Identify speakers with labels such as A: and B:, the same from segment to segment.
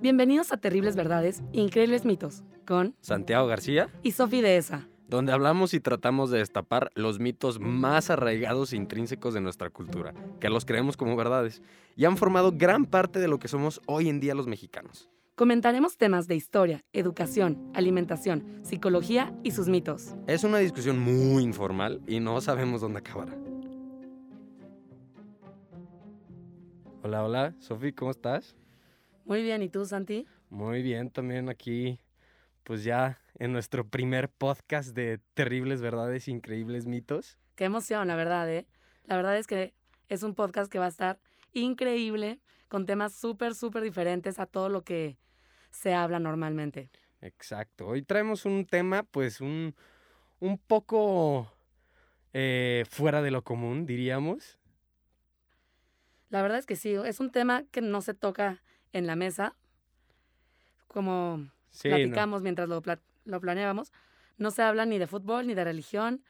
A: Bienvenidos a Terribles Verdades, Increíbles Mitos, con
B: Santiago García,
A: y Sofi Dehesa.
B: donde hablamos y tratamos de destapar los mitos más arraigados e intrínsecos de nuestra cultura, que los creemos como verdades, y han formado gran parte de lo que somos hoy en día los mexicanos.
A: Comentaremos temas de historia, educación, alimentación, psicología y sus mitos.
B: Es una discusión muy informal y no sabemos dónde acabará. Hola, hola, Sofi, ¿cómo estás?
A: Muy bien, ¿y tú, Santi?
B: Muy bien, también aquí, pues ya en nuestro primer podcast de terribles verdades, e increíbles mitos.
A: Qué emoción, la verdad, ¿eh? La verdad es que es un podcast que va a estar increíble, con temas súper, súper diferentes a todo lo que se habla normalmente.
B: Exacto. Hoy traemos un tema, pues, un, un poco eh, fuera de lo común, diríamos.
A: La verdad es que sí, es un tema que no se toca en la mesa, como
B: Sí, no.
A: platicamos mientras lo, pla- lo planeábamos. No se habla ni de fútbol, ni de religión,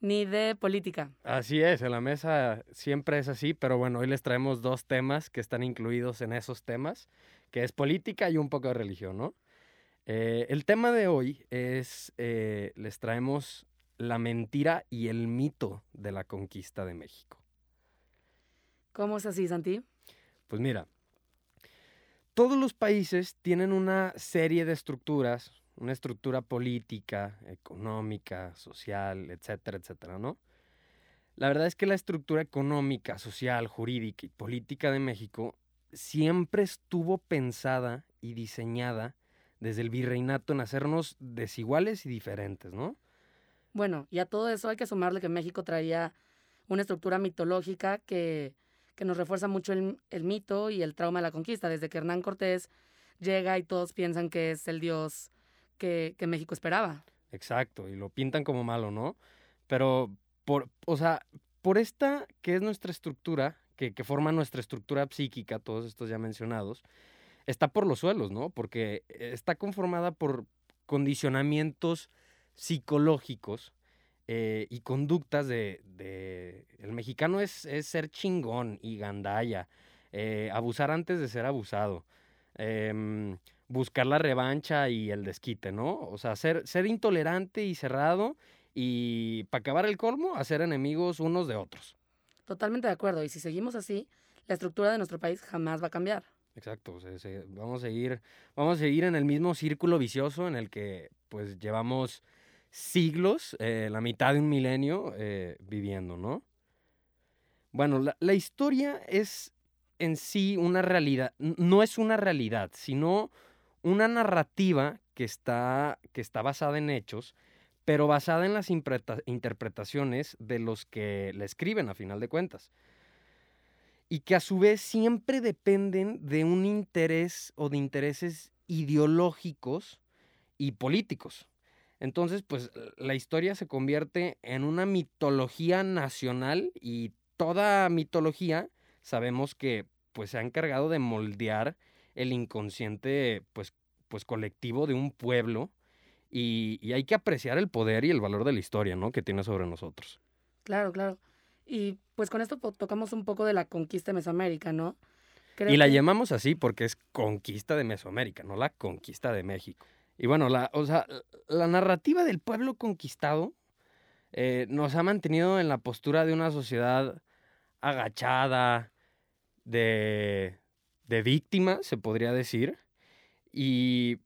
A: ni de política.
B: Así es, en la mesa siempre es así, pero bueno, hoy les traemos dos temas que están incluidos en esos temas, que es política y un poco de religión, ¿no? Eh, el tema de hoy es, eh, les traemos la mentira y el mito de la conquista de México.
A: ¿Cómo es así, Santi?
B: Pues mira, todos los países tienen una serie de estructuras, una estructura política, económica, social, etcétera, etcétera, ¿no? La verdad es que la estructura económica, social, jurídica y política de México siempre estuvo pensada y diseñada desde el virreinato en hacernos desiguales y diferentes, ¿no?
A: Bueno, y a todo eso hay que sumarle que México traía una estructura mitológica que, que nos refuerza mucho el, mito y el trauma de la conquista. Desde que Hernán Cortés llega y todos piensan que es el dios que, México esperaba.
B: Exacto, y lo pintan como malo, ¿no? Pero, por, o sea, por esta que es nuestra estructura, que forma nuestra estructura psíquica, todos estos ya mencionados, está por los suelos, ¿no? Porque está conformada por condicionamientos psicológicos eh, y conductas de, de- El mexicano es, es ser chingón y gandalla, eh, abusar antes de ser abusado, em, buscar la revancha y el desquite, ¿no? O sea, ser, ser intolerante y cerrado y para acabar el colmo, hacer enemigos unos de otros.
A: Totalmente de acuerdo. Y si seguimos así, la estructura de nuestro país jamás va a cambiar.
B: Exacto, se- vamos a seguir, vamos a seguir en el mismo círculo vicioso en el que pues llevamos siglos, eh, la mitad de un milenio eh, viviendo, ¿no? Bueno, la, la historia es en sí una realidad, no es una realidad, sino una narrativa que está, que está basada en hechos, pero basada en las interpretaciones de los que la escriben a final de cuentas y que a su vez siempre dependen de un interés o de intereses ideológicos y políticos. Entonces, pues la historia se convierte en una mitología nacional y toda mitología sabemos que pues se ha encargado de moldear el inconsciente pues, pues colectivo de un pueblo y, y hay que apreciar el poder y el valor de la historia, ¿no? Que tiene sobre nosotros.
A: Claro, claro. Y pues con esto tocamos un poco de la conquista de Mesoamérica, ¿no? Creo
B: Y la
A: que-
B: llamamos así porque es conquista de Mesoamérica, no la conquista de México. Y bueno, la, o sea, la narrativa del pueblo conquistado eh, nos ha mantenido en la postura de una sociedad agachada, de, de víctima, se podría decir. Y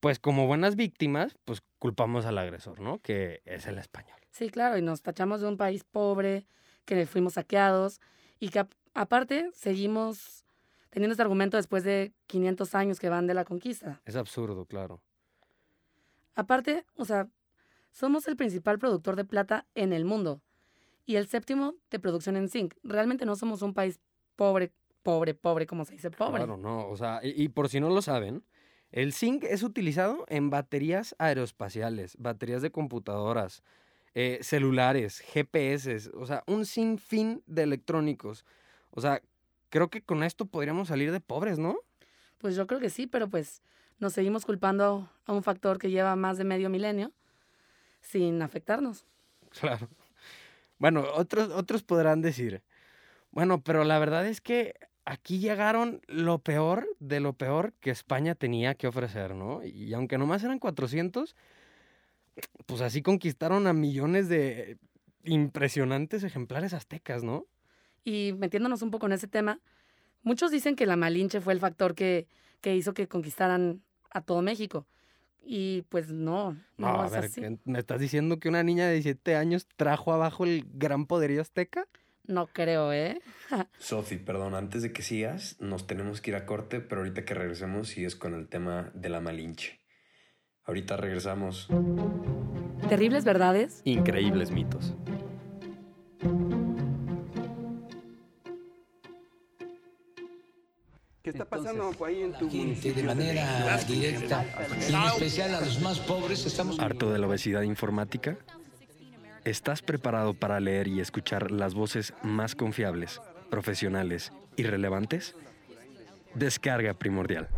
B: pues como buenas víctimas, pues culpamos al agresor, ¿no? Que es el español.
A: Sí, claro, y nos tachamos de un país pobre, que fuimos saqueados y que ap- aparte seguimos teniendo este argumento después de 500 años que van de la conquista.
B: Es absurdo, claro.
A: Aparte, o sea, somos el principal productor de plata en el mundo y el séptimo de producción en zinc. Realmente no somos un país pobre, pobre, pobre, como se dice, pobre.
B: Claro, no. O sea, y, y por si no lo saben, el zinc es utilizado en baterías aeroespaciales, baterías de computadoras, eh, celulares, GPS, o sea, un sinfín de electrónicos. O sea, creo que con esto podríamos salir de pobres, ¿no?
A: Pues yo creo que sí, pero pues nos seguimos culpando a un factor que lleva más de medio milenio sin afectarnos.
B: Claro. Bueno, otros, otros podrán decir, bueno, pero la verdad es que aquí llegaron lo peor de lo peor que España tenía que ofrecer, ¿no? Y aunque nomás eran 400, pues así conquistaron a millones de impresionantes ejemplares aztecas, ¿no?
A: Y metiéndonos un poco en ese tema, muchos dicen que la Malinche fue el factor que, que hizo que conquistaran a todo México. Y pues no, no,
B: No, a
A: es
B: ver,
A: así.
B: ¿qué- ¿me estás diciendo que una niña de 17 años trajo abajo el gran poderío azteca?
A: No creo, ¿eh?
C: Sofi, perdón, antes de que sigas, nos tenemos que ir a corte, pero ahorita que regresemos sigues con el tema de la Malinche. Ahorita regresamos.
A: Terribles verdades.
B: Increíbles mitos.
D: Está pasando ahí en tu
E: gente de manera directa y en especial a los más pobres estamos
B: ¿Harto de la obesidad informática? ¿Estás preparado para leer y escuchar las voces más confiables, profesionales y relevantes? Descarga Primordial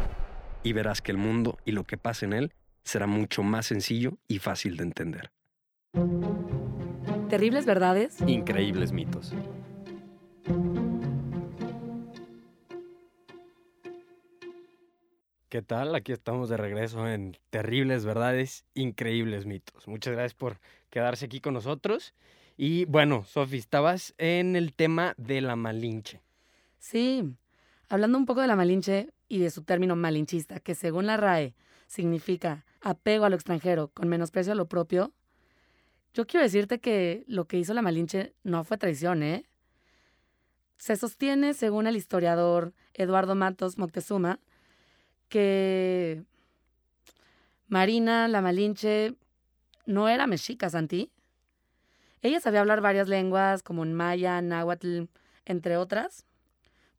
B: y verás que el mundo y lo que pasa en él será mucho más sencillo y fácil de entender.
A: Terribles verdades.
B: Increíbles mitos. ¿Qué tal? Aquí estamos de regreso en Terribles Verdades, Increíbles Mitos. Muchas gracias por quedarse aquí con nosotros. Y bueno, Sofi, estabas en el tema de la Malinche.
A: Sí, hablando un poco de la Malinche y de su término malinchista, que según la RAE significa apego a lo extranjero con menosprecio a lo propio, yo quiero decirte que lo que hizo la Malinche no fue traición, ¿eh? Se sostiene, según el historiador Eduardo Matos Moctezuma, que Marina, la Malinche, no era mexica, Santi. Ella sabía hablar varias lenguas, como en maya, náhuatl, entre otras,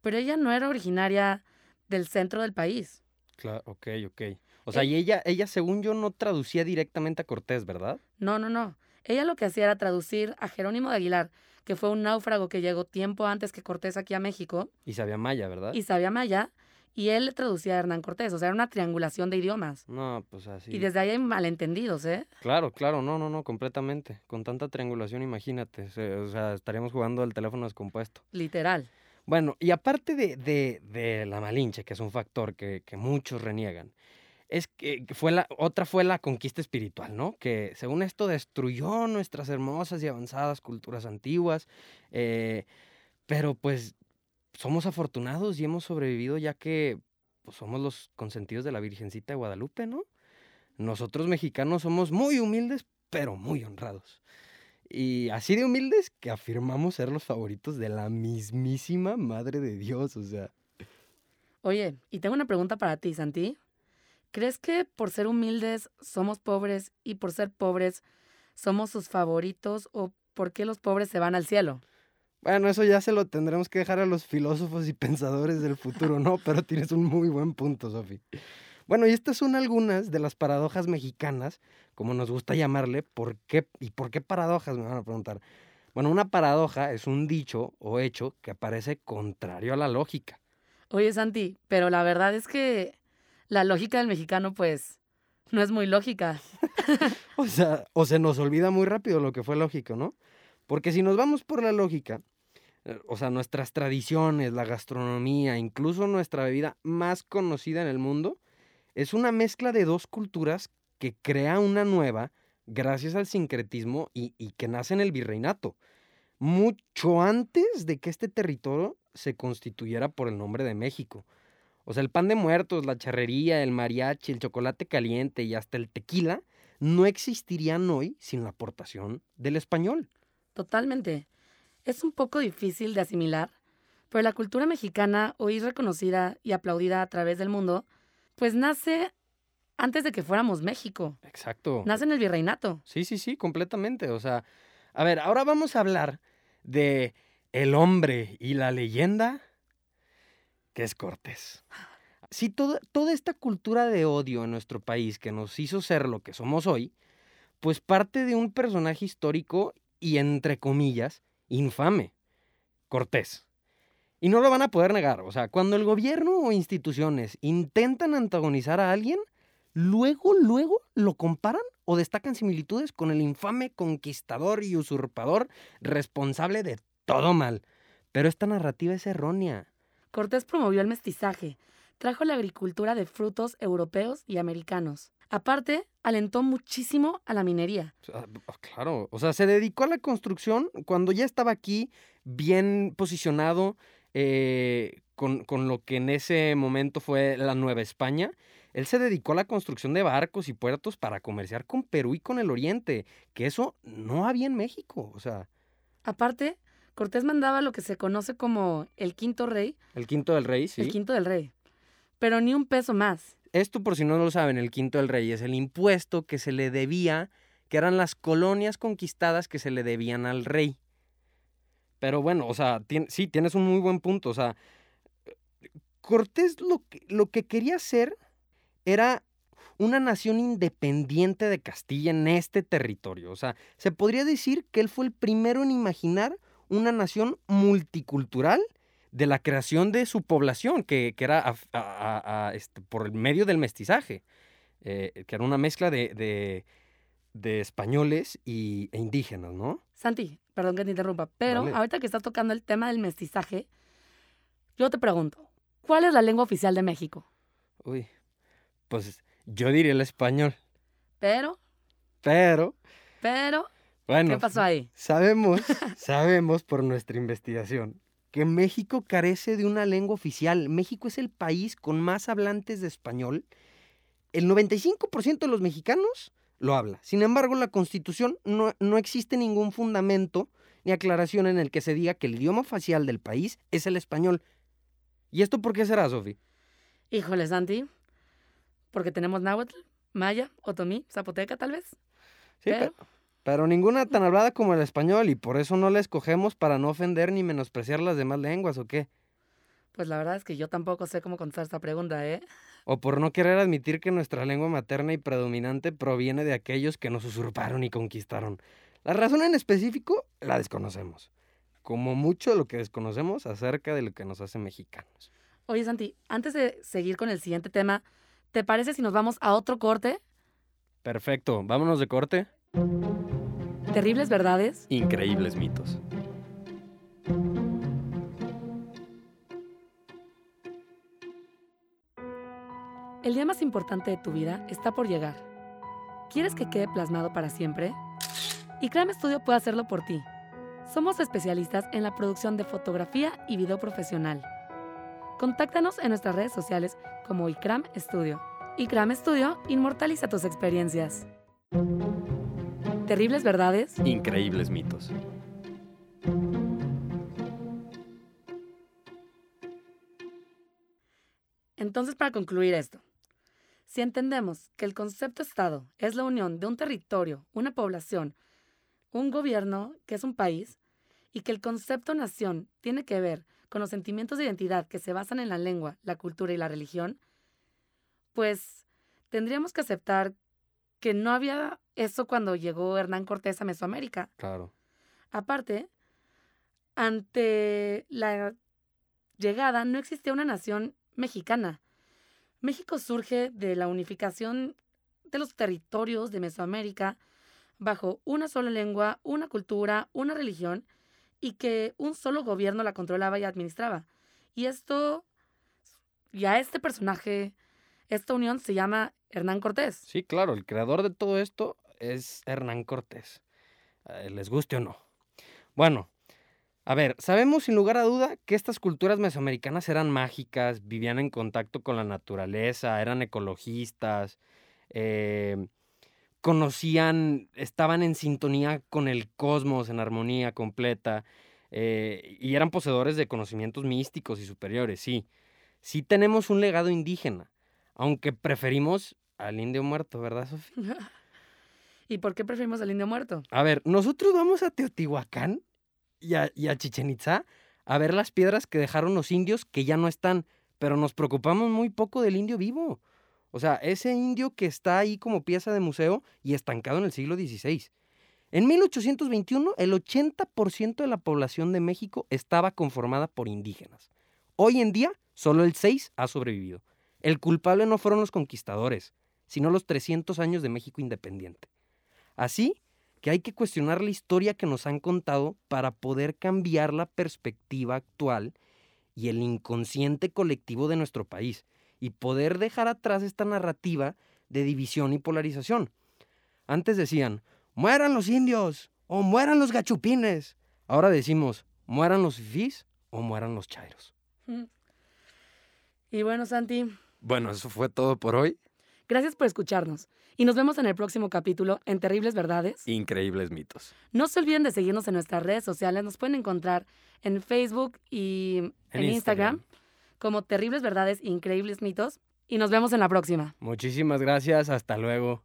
A: pero ella no era originaria del centro del país.
B: Claro, ok, ok. O sea, y ella, ella, según yo, no traducía directamente a Cortés, ¿verdad?
A: No, no, no. Ella lo que hacía era traducir a Jerónimo de Aguilar, que fue un náufrago que llegó tiempo antes que Cortés aquí a México
B: Y sabía maya, ¿verdad?
A: y sabía maya, y él traducía a Hernán Cortés. O sea, era una triangulación de idiomas.
B: No, pues así.
A: Y desde ahí hay malentendidos, ¿eh?
B: Claro, claro, no, no, no, completamente. Con tanta triangulación, imagínate. O sea, estaríamos jugando al teléfono descompuesto.
A: Literal.
B: Bueno, y aparte de, de- de la Malinche, que es un factor que, que muchos reniegan, es que que fue la, otra fue la conquista espiritual, ¿no? Que según esto destruyó nuestras hermosas y avanzadas culturas antiguas, eh, pero pues somos afortunados y hemos sobrevivido ya que pues, somos los consentidos de la Virgencita de Guadalupe, ¿no? Nosotros mexicanos somos muy humildes, pero muy honrados. Y así de humildes que afirmamos ser los favoritos de la mismísima Madre de Dios, o sea.
A: Oye, y tengo una pregunta para ti, Santi. ¿Crees que por ser humildes somos pobres y por ser pobres somos sus favoritos o por qué los pobres se van al cielo?
B: Bueno, eso ya se lo tendremos que dejar a los filósofos y pensadores del futuro, ¿no? Pero tienes un muy buen punto, Sofi. Bueno, y estas son algunas de las paradojas mexicanas, como nos gusta llamarle. ¿Por qué? ¿Y por qué paradojas? Me van a preguntar. Bueno, una paradoja es un dicho o hecho que aparece contrario a la lógica.
A: Oye, Santi, pero la verdad es que la lógica del mexicano, pues, no es muy lógica.
B: O sea, o se nos olvida muy rápido lo que fue lógico, ¿no? Porque si nos vamos por la lógica, o sea, nuestras tradiciones, la gastronomía, incluso nuestra bebida más conocida en el mundo, es una mezcla de dos culturas que crea una nueva gracias al sincretismo y, y que nace en el virreinato, mucho antes de que este territorio se constituyera por el nombre de México. O sea, el pan de muertos, la charrería, el mariachi, el chocolate caliente y hasta el tequila no existirían hoy sin la aportación del español.
A: Totalmente. Es un poco difícil de asimilar, pero la cultura mexicana, hoy reconocida y aplaudida a través del mundo, pues nace antes de que fuéramos México.
B: Exacto.
A: Nace en el virreinato.
B: Sí, sí, sí, completamente. O sea, a ver, ahora vamos a hablar de el hombre y la leyenda que es Cortés. Sí, toda, toda esta cultura de odio en nuestro país que nos hizo ser lo que somos hoy, pues parte de un personaje histórico y, entre comillas, infame, Cortés. Y no lo van a poder negar. O sea, cuando el gobierno o instituciones intentan antagonizar a alguien, luego, luego lo comparan o destacan similitudes con el infame conquistador y usurpador responsable de todo mal. Pero esta narrativa es errónea.
A: Cortés promovió el mestizaje, trajo la agricultura de frutos europeos y americanos. Aparte, alentó muchísimo a la minería.
B: Ah, claro, o sea, se dedicó a la construcción cuando ya estaba aquí bien posicionado eh, con, con, lo que en ese momento fue la Nueva España. Él se dedicó a la construcción de barcos y puertos para comerciar con Perú y con el Oriente, que eso no había en México, o sea.
A: Aparte, Cortés mandaba lo que se conoce como el quinto rey.
B: El quinto del rey, sí.
A: El quinto del rey. Pero ni un peso más.
B: Esto, por si no lo saben, el quinto del rey es el impuesto que se le debía, que eran las colonias conquistadas que se le debían al rey. Pero bueno, o sea, sí, tienes un muy buen punto. O sea, Cortés lo que, lo que quería hacer era una nación independiente de Castilla en este territorio. O sea, se podría decir que él fue el primero en imaginar una nación multicultural de la creación de su población, que, era este, por el medio del mestizaje, eh, que era una mezcla de, españoles y, e indígenas, ¿no?
A: Santi, perdón que te interrumpa, pero ahorita que estás tocando el tema del mestizaje, yo te pregunto, ¿cuál es la lengua oficial de México?
B: Uy, pues yo diría el español.
A: Pero.
B: Pero.
A: Pero. Bueno. ¿Qué pasó ahí?
B: Sabemos, sabemos por nuestra investigación que México carece de una lengua oficial. México es el país con más hablantes de español. El 95% de los mexicanos lo habla. Sin embargo, en la Constitución no, no, existe ningún fundamento ni aclaración en el que se diga que el idioma oficial del país es el español. ¿Y esto por qué será, Sofi?
A: Híjole, Santi. Porque tenemos náhuatl, maya, otomí, zapoteca, tal vez.
B: Sí, pero pero ninguna tan hablada como el español y por eso no la escogemos para no ofender ni menospreciar las demás lenguas, ¿o qué?
A: Pues la verdad es que yo tampoco sé cómo contestar esta pregunta, ¿eh?
B: O por no querer admitir que nuestra lengua materna y predominante proviene de aquellos que nos usurparon y conquistaron. La razón en específico la desconocemos. Como mucho lo que desconocemos acerca de lo que nos hace mexicanos.
A: Oye, Santi, antes de seguir con el siguiente tema, ¿te parece si nos vamos a otro corte?
B: Perfecto, vámonos de corte.
A: Terribles verdades.
C: Increíbles mitos.
A: El día más importante de tu vida está por llegar. ¿Quieres que quede plasmado para siempre? ICRAM Studio puede hacerlo por ti. Somos especialistas en la producción de fotografía y video profesional. Contáctanos en nuestras redes sociales como ICRAM Studio. ICRAM Studio inmortaliza tus experiencias. Terribles verdades.
C: Increíbles mitos.
A: Entonces, para concluir esto, si entendemos que el concepto Estado es la unión de un territorio, una población, un gobierno, que es un país, y que el concepto nación tiene que ver con los sentimientos de identidad que se basan en la lengua, la cultura y la religión, pues tendríamos que aceptar que no había eso cuando llegó Hernán Cortés a Mesoamérica.
B: Claro.
A: Aparte, ante la llegada no existía una nación mexicana. México surge de la unificación de los territorios de Mesoamérica bajo una sola lengua, una cultura, una religión y que un solo gobierno la controlaba y administraba. Y esto, y a este personaje, esta unión se llama Hernán Cortés.
B: Sí, claro, el creador de todo esto es Hernán Cortés. Eh, les guste o no. Bueno, a ver, sabemos sin lugar a duda que estas culturas mesoamericanas eran mágicas, vivían en contacto con la naturaleza, eran ecologistas, eh, conocían, estaban en sintonía con el cosmos, en armonía completa, eh, y eran poseedores de conocimientos místicos y superiores, sí. Sí tenemos un legado indígena, aunque preferimos al indio muerto, ¿verdad, Sofía?
A: ¿Y por qué preferimos al indio muerto?
B: A ver, nosotros vamos a Teotihuacán y a, y a Chichen Itza a ver las piedras que dejaron los indios que ya no están, pero nos preocupamos muy poco del indio vivo. O sea, ese indio que está ahí como pieza de museo y estancado en el siglo XVI. En 1821, el 80% de la población de México estaba conformada por indígenas. Hoy en día, solo el 6 ha sobrevivido. El culpable no fueron los conquistadores, sino los 300 años de México independiente. Así que hay que cuestionar la historia que nos han contado para poder cambiar la perspectiva actual y el inconsciente colectivo de nuestro país y poder dejar atrás esta narrativa de división y polarización. Antes decían, mueran los indios o mueran los gachupines. Ahora decimos, mueran los fifís o mueran los chairos.
A: Y bueno, Santi.
B: Bueno, eso fue todo por hoy.
A: Gracias por escucharnos y nos vemos en el próximo capítulo en Terribles Verdades.
B: Increíbles mitos.
A: No se olviden de seguirnos en nuestras redes sociales. Nos pueden encontrar en Facebook y en, Instagram como Terribles Verdades, Increíbles Mitos. Y nos vemos en la próxima.
B: Muchísimas gracias. Hasta luego.